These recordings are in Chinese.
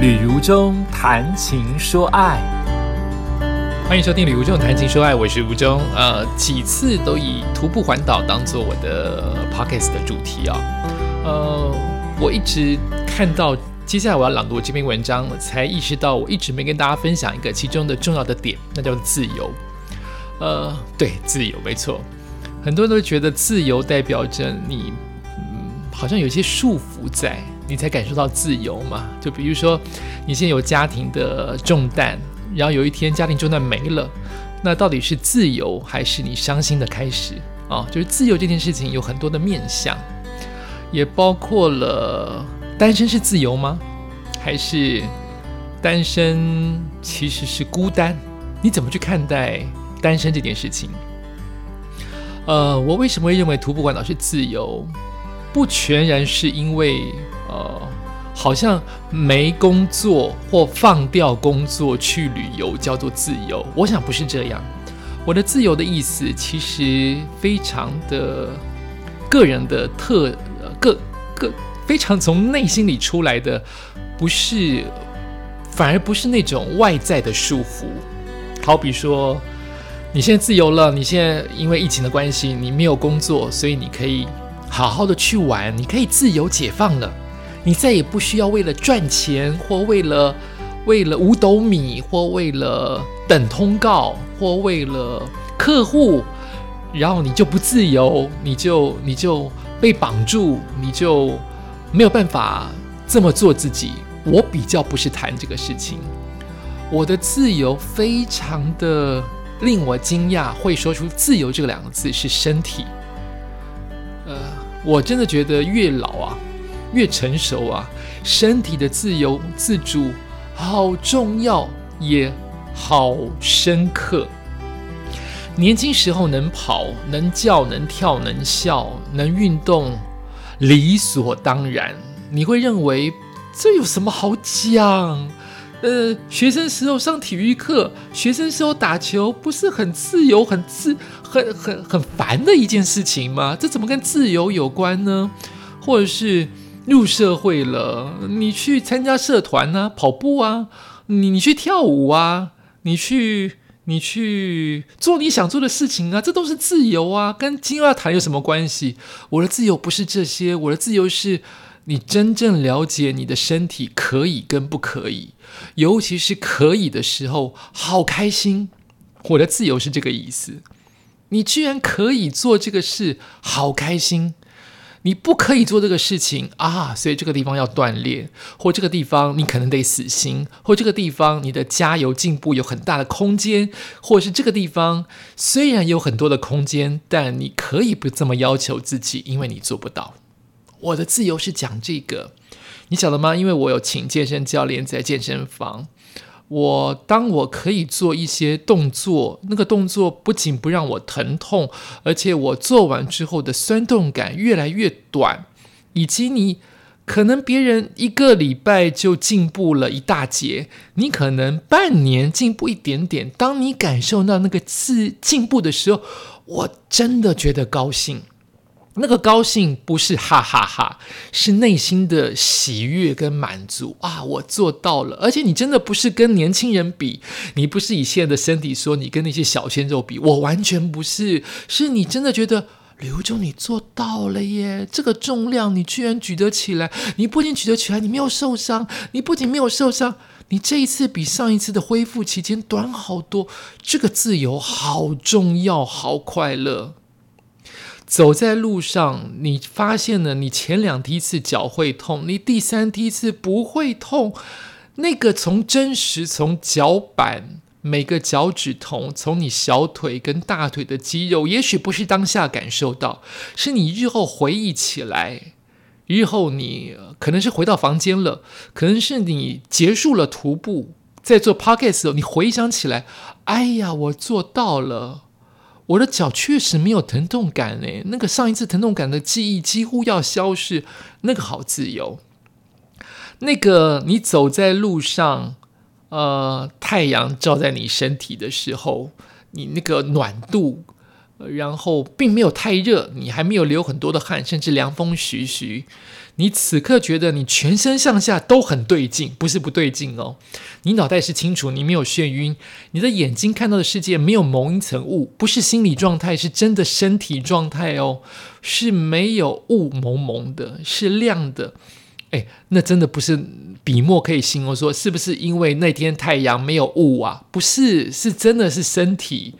旅如中谈情说爱，欢迎收听《旅如中谈情说爱》，我是吴中。呃，几次都以徒步环岛当做我的 podcast 的主题啊。呃，我一直看到接下来我要朗读这篇文章，才意识到我一直没跟大家分享一个其中的重要的点，那叫自由。呃，对，自由没错。很多人都觉得自由代表着你，好像有些束缚在。你才感受到自由嘛？就比如说，你现在有家庭的重担，然后有一天家庭重担没了，那到底是自由还是你伤心的开始啊？就是自由这件事情有很多的面向，也包括了单身是自由吗？还是单身其实是孤单？你怎么去看待单身这件事情？呃，我为什么会认为徒步环岛是自由？不全然是因为。呃，好像没工作或放掉工作去旅游叫做自由，我想不是这样。我的自由的意思其实非常的个人的特呃个个非常从内心里出来的，不是反而不是那种外在的束缚。好比说，你现在自由了，你现在因为疫情的关系，你没有工作，所以你可以好好的去玩，你可以自由解放了。你再也不需要为了赚钱，或为了为了五斗米，或为了等通告，或为了客户，然后你就不自由，你就你就被绑住，你就没有办法这么做自己。我比较不是谈这个事情，我的自由非常的令我惊讶，会说出“自由”这两个字是身体。呃，我真的觉得越老啊。越成熟啊，身体的自由自主好重要，也好深刻。年轻时候能跑、能叫、能跳、能笑、能运动，理所当然。你会认为这有什么好讲？呃，学生时候上体育课，学生时候打球，不是很自由、很自、很很很烦的一件事情吗？这怎么跟自由有关呢？或者是？入社会了，你去参加社团啊，跑步啊，你你去跳舞啊，你去你去做你想做的事情啊，这都是自由啊，跟今要谈有什么关系？我的自由不是这些，我的自由是你真正了解你的身体可以跟不可以，尤其是可以的时候，好开心。我的自由是这个意思，你居然可以做这个事，好开心。你不可以做这个事情啊，所以这个地方要锻炼，或这个地方你可能得死心，或这个地方你的加油进步有很大的空间，或是这个地方虽然有很多的空间，但你可以不这么要求自己，因为你做不到。我的自由是讲这个，你晓得吗？因为我有请健身教练在健身房。我当我可以做一些动作，那个动作不仅不让我疼痛，而且我做完之后的酸痛感越来越短，以及你可能别人一个礼拜就进步了一大截，你可能半年进步一点点。当你感受到那个自进步的时候，我真的觉得高兴。那个高兴不是哈哈哈，是内心的喜悦跟满足啊！我做到了，而且你真的不是跟年轻人比，你不是以现在的身体说你跟那些小鲜肉比，我完全不是，是你真的觉得刘忠你做到了耶！这个重量你居然举得起来，你不仅举得起来，你没有受伤，你不仅没有受伤，你这一次比上一次的恢复期间短好多，这个自由好重要，好快乐。走在路上，你发现了你前两梯次脚会痛，你第三梯次不会痛。那个从真实从脚板每个脚趾头，从你小腿跟大腿的肌肉，也许不是当下感受到，是你日后回忆起来，日后你可能是回到房间了，可能是你结束了徒步，在做 podcast 时候，你回想起来，哎呀，我做到了。我的脚确实没有疼痛感诶，那个上一次疼痛感的记忆几乎要消失，那个好自由。那个你走在路上，呃，太阳照在你身体的时候，你那个暖度，然后并没有太热，你还没有流很多的汗，甚至凉风徐徐，你此刻觉得你全身上下都很对劲，不是不对劲哦。你脑袋是清楚，你没有眩晕，你的眼睛看到的世界没有蒙一层雾，不是心理状态，是真的身体状态哦，是没有雾蒙蒙的，是亮的。哎，那真的不是笔墨可以形容，说是不是因为那天太阳没有雾啊？不是，是真的是身体。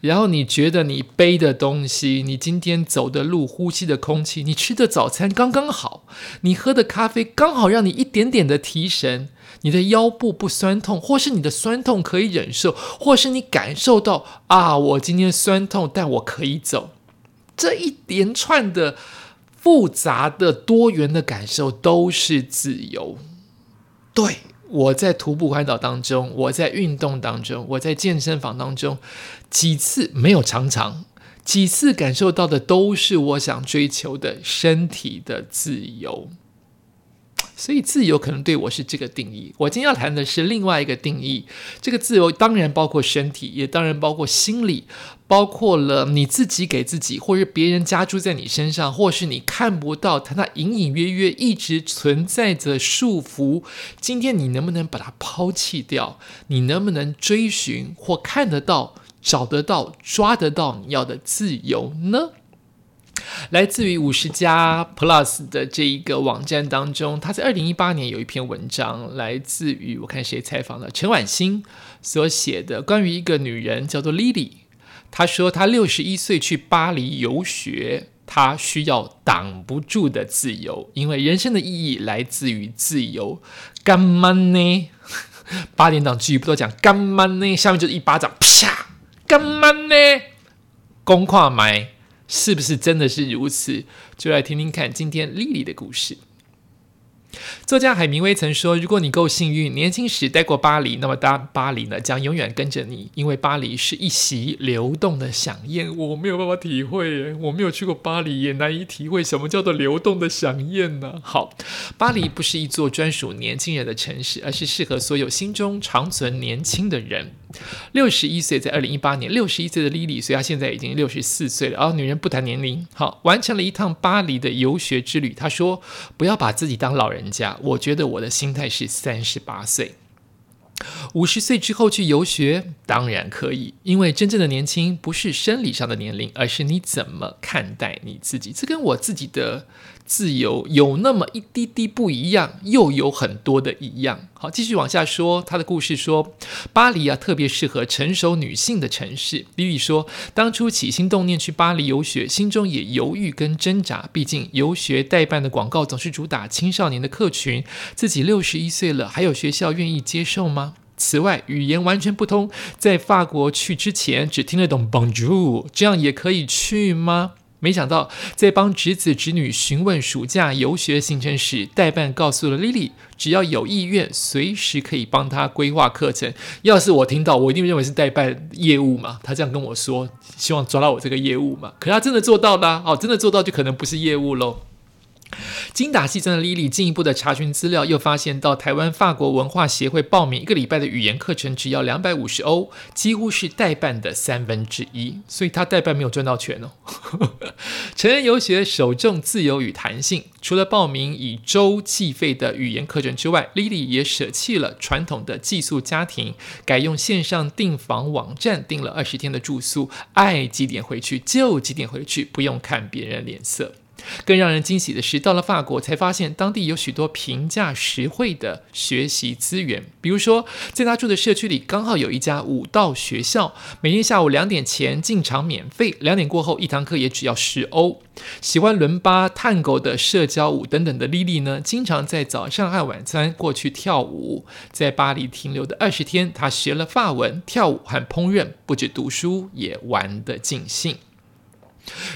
然后你觉得你背的东西，你今天走的路，呼吸的空气，你吃的早餐刚刚好，你喝的咖啡刚好让你一点点的提神，你的腰部不酸痛，或是你的酸痛可以忍受，或是你感受到啊，我今天酸痛，但我可以走，这一连串的。复杂的、多元的感受都是自由。对我在徒步环岛当中，我在运动当中，我在健身房当中，几次没有常常，几次感受到的都是我想追求的身体的自由。所以自由可能对我是这个定义。我今天要谈的是另外一个定义。这个自由当然包括身体，也当然包括心理，包括了你自己给自己，或是别人加注在你身上，或是你看不到它，它隐隐约约一直存在着束缚。今天你能不能把它抛弃掉？你能不能追寻或看得到、找得到、抓得到你要的自由呢？来自于五十家 Plus 的这一个网站当中，他在二零一八年有一篇文章，来自于我看谁采访了陈婉欣所写的关于一个女人叫做 Lily。她说她六十一岁去巴黎游学，她需要挡不住的自由，因为人生的意义来自于自由。干嘛呢？八点档剧不都讲干嘛呢？下面就是一巴掌啪！干嘛呢？公跨埋。是不是真的是如此？就来听听看今天丽丽的故事。作家海明威曾说：“如果你够幸运，年轻时待过巴黎，那么大巴黎呢将永远跟着你，因为巴黎是一席流动的响宴。”我没有办法体会，我没有去过巴黎，也难以体会什么叫做流动的响宴呢？好，巴黎不是一座专属年轻人的城市，而是适合所有心中长存年轻的人。六十一岁，在二零一八年，六十一岁的莉莉，所以她现在已经六十四岁了。哦，女人不谈年龄，好，完成了一趟巴黎的游学之旅。她说：“不要把自己当老人家，我觉得我的心态是三十八岁。五十岁之后去游学，当然可以，因为真正的年轻不是生理上的年龄，而是你怎么看待你自己。这跟我自己的。”自由有那么一滴滴不一样，又有很多的一样。好，继续往下说，他的故事说，巴黎啊，特别适合成熟女性的城市。比比说，当初起心动念去巴黎游学，心中也犹豫跟挣扎。毕竟游学代办的广告总是主打青少年的客群，自己六十一岁了，还有学校愿意接受吗？此外，语言完全不通，在法国去之前只听得懂 Bonjour，这样也可以去吗？没想到，在帮侄子侄女询问暑假游学行程时，代办告诉了 Lily，只要有意愿，随时可以帮他规划课程。要是我听到，我一定认为是代办业务嘛。他这样跟我说，希望抓到我这个业务嘛。可他真的做到了，哦，真的做到就可能不是业务喽。精打细算的 Lily 进一步的查询资料，又发现到台湾法国文化协会报名一个礼拜的语言课程，只要两百五十欧，几乎是代办的三分之一。所以他代办没有赚到钱哦。成人游学首重自由与弹性，除了报名以周计费的语言课程之外，Lily 也舍弃了传统的寄宿家庭，改用线上订房网站订了二十天的住宿，爱几点回去就几点回去，不用看别人脸色。更让人惊喜的是，到了法国才发现当地有许多平价实惠的学习资源。比如说，在他住的社区里，刚好有一家舞蹈学校，每天下午两点前进场免费，两点过后一堂课也只要十欧。喜欢伦巴、探戈的社交舞等等的莉莉呢，经常在早上和晚餐过去跳舞。在巴黎停留的二十天，她学了法文、跳舞和烹饪，不止读书，也玩得尽兴。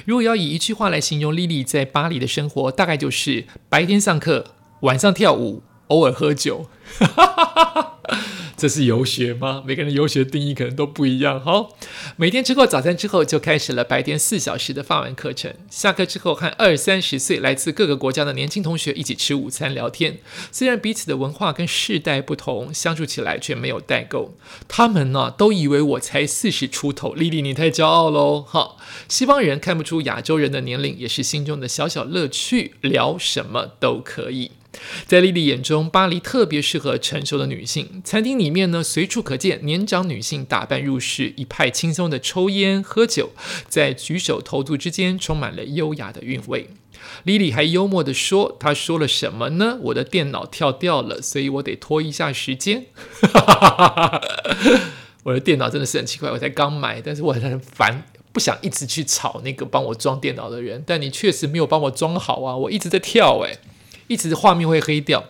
如果要以一句话来形容莉莉在巴黎的生活，大概就是白天上课，晚上跳舞，偶尔喝酒。这是游学吗？每个人游学定义可能都不一样。哈，每天吃过早餐之后，就开始了白天四小时的法文课程。下课之后，和二三十岁来自各个国家的年轻同学一起吃午餐聊天。虽然彼此的文化跟世代不同，相处起来却没有代沟。他们呢，都以为我才四十出头。丽丽，你太骄傲喽！哈，西方人看不出亚洲人的年龄，也是心中的小小乐趣。聊什么都可以。在莉莉眼中，巴黎特别适合成熟的女性。餐厅里面呢，随处可见年长女性打扮入室，一派轻松的抽烟喝酒，在举手投足之间充满了优雅的韵味。莉莉还幽默地说：“她说了什么呢？我的电脑跳掉了，所以我得拖一下时间。我的电脑真的是很奇怪，我才刚买，但是我很烦，不想一直去吵那个帮我装电脑的人。但你确实没有帮我装好啊，我一直在跳，诶。一直画面会黑掉。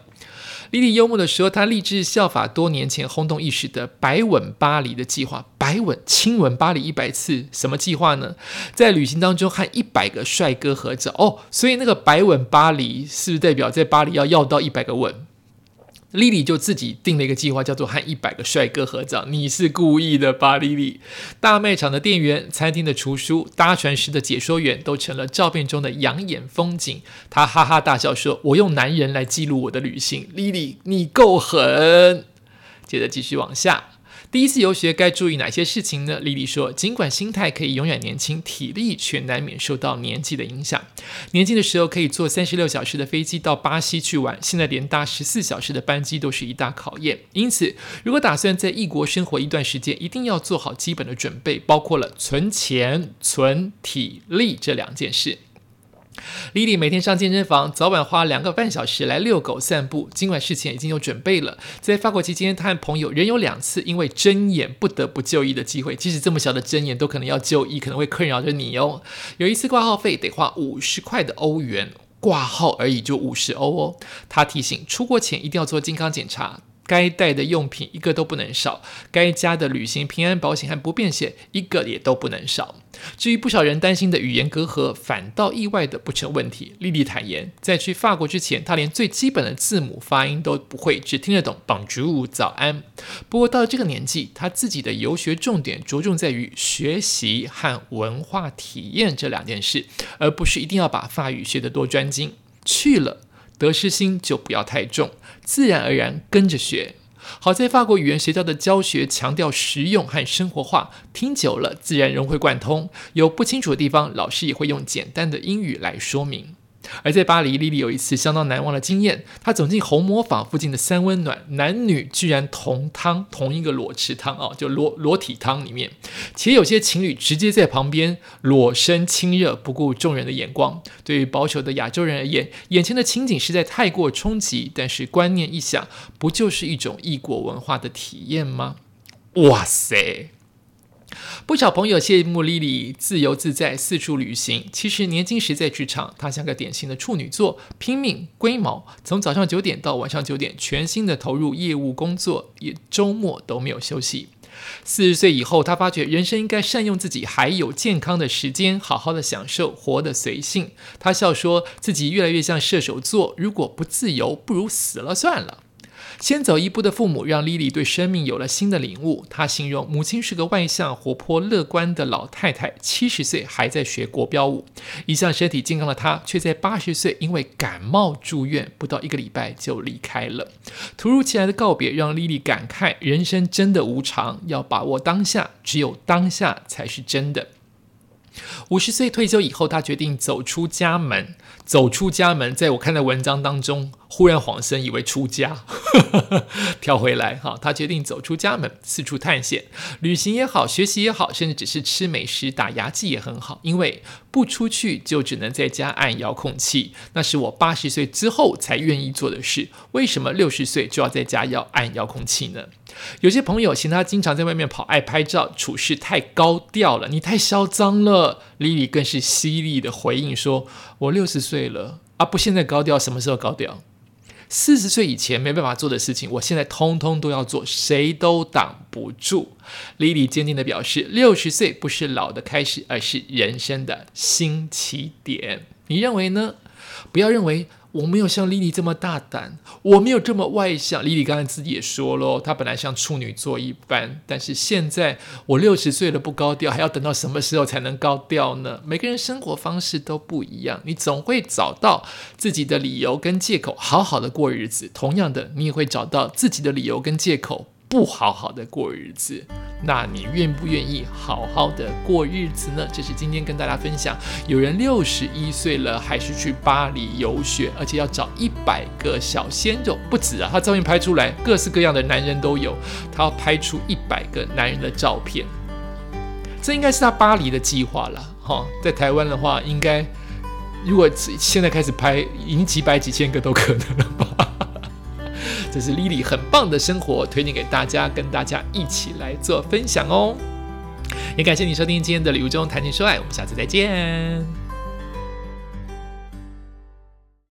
莉莉幽默的说：“她立志效法多年前轰动一时的‘白吻巴黎’的计划，白吻亲吻巴黎一百次，什么计划呢？在旅行当中和一百个帅哥合照哦。所以那个‘白吻巴黎’是不是代表在巴黎要要到一百个吻？”莉莉就自己定了一个计划，叫做和一百个帅哥合照。你是故意的吧，莉莉？大卖场的店员、餐厅的厨师、搭船时的解说员，都成了照片中的养眼风景。她哈哈大笑说：“我用男人来记录我的旅行。”莉莉，你够狠！接着继续往下。第一次游学该注意哪些事情呢？莉莉说：“尽管心态可以永远年轻，体力却难免受到年纪的影响。年轻的时候可以坐三十六小时的飞机到巴西去玩，现在连搭十四小时的班机都是一大考验。因此，如果打算在异国生活一段时间，一定要做好基本的准备，包括了存钱、存体力这两件事。”莉莉每天上健身房，早晚花两个半小时来遛狗散步。尽管事前已经有准备了，在法国期间，她和朋友仍有两次因为睁眼不得不就医的机会。即使这么小的睁眼都可能要就医，可能会困扰着你哦。有一次挂号费得花五十块的欧元，挂号而已就五十欧哦。她提醒出国前一定要做健康检查。该带的用品一个都不能少，该加的旅行平安保险和不便险一个也都不能少。至于不少人担心的语言隔阂，反倒意外的不成问题。莉莉坦言，在去法国之前，她连最基本的字母发音都不会，只听得懂绑竹舞早安。不过到了这个年纪，她自己的游学重点着重在于学习和文化体验这两件事，而不是一定要把法语学得多专精。去了。得失心就不要太重，自然而然跟着学。好在法国语言学校的教学强调实用和生活化，听久了自然融会贯通。有不清楚的地方，老师也会用简单的英语来说明。而在巴黎，莉莉有一次相当难忘的经验。她走进红磨坊附近的三温暖，男女居然同汤同一个裸池汤哦，就裸裸体汤里面，且有些情侣直接在旁边裸身亲热，不顾众人的眼光。对于保守的亚洲人而言，眼前的情景实在太过冲击。但是观念一想，不就是一种异国文化的体验吗？哇塞！不少朋友羡慕莉莉自由自在、四处旅行。其实年轻时在职场，她像个典型的处女座，拼命龟毛，从早上九点到晚上九点，全心的投入业务工作，也周末都没有休息。四十岁以后，她发觉人生应该善用自己还有健康的时间，好好的享受，活得随性。她笑说自己越来越像射手座，如果不自由，不如死了算了。先走一步的父母让莉莉对生命有了新的领悟。她形容母亲是个外向、活泼、乐观的老太太，七十岁还在学国标舞。一向身体健康的她，却在八十岁因为感冒住院，不到一个礼拜就离开了。突如其来的告别让莉莉感慨：人生真的无常，要把握当下，只有当下才是真的。五十岁退休以后，他决定走出家门。走出家门，在我看的文章当中，忽然恍神，以为出家，跳回来哈。他决定走出家门，四处探险，旅行也好，学习也好，甚至只是吃美食、打牙祭也很好。因为不出去，就只能在家按遥控器。那是我八十岁之后才愿意做的事。为什么六十岁就要在家要按遥控器呢？有些朋友嫌他经常在外面跑，爱拍照，处事太高调了，你太嚣张了。莉莉更是犀利的回应说：“我六十岁了啊，不现在高调，什么时候高调？四十岁以前没办法做的事情，我现在通通都要做，谁都挡不住。”莉莉坚定的表示：“六十岁不是老的开始，而是人生的新起点。”你认为呢？不要认为我没有像莉莉这么大胆，我没有这么外向。莉莉刚才自己也说了，她本来像处女座一般，但是现在我六十岁了不高调，还要等到什么时候才能高调呢？每个人生活方式都不一样，你总会找到自己的理由跟借口，好好的过日子。同样的，你也会找到自己的理由跟借口。不好好的过日子，那你愿不愿意好好的过日子呢？这是今天跟大家分享，有人六十一岁了还是去巴黎游学，而且要找一百个小鲜肉，不止啊，他照片拍出来各式各样的男人都有，他要拍出一百个男人的照片，这应该是他巴黎的计划了哈。在台湾的话，应该如果现在开始拍，已经几百几千个都可能了吧。这是 Lily 很棒的生活，推荐给大家，跟大家一起来做分享哦。也感谢你收听今天的礼物中谈情说爱，我们下次再见。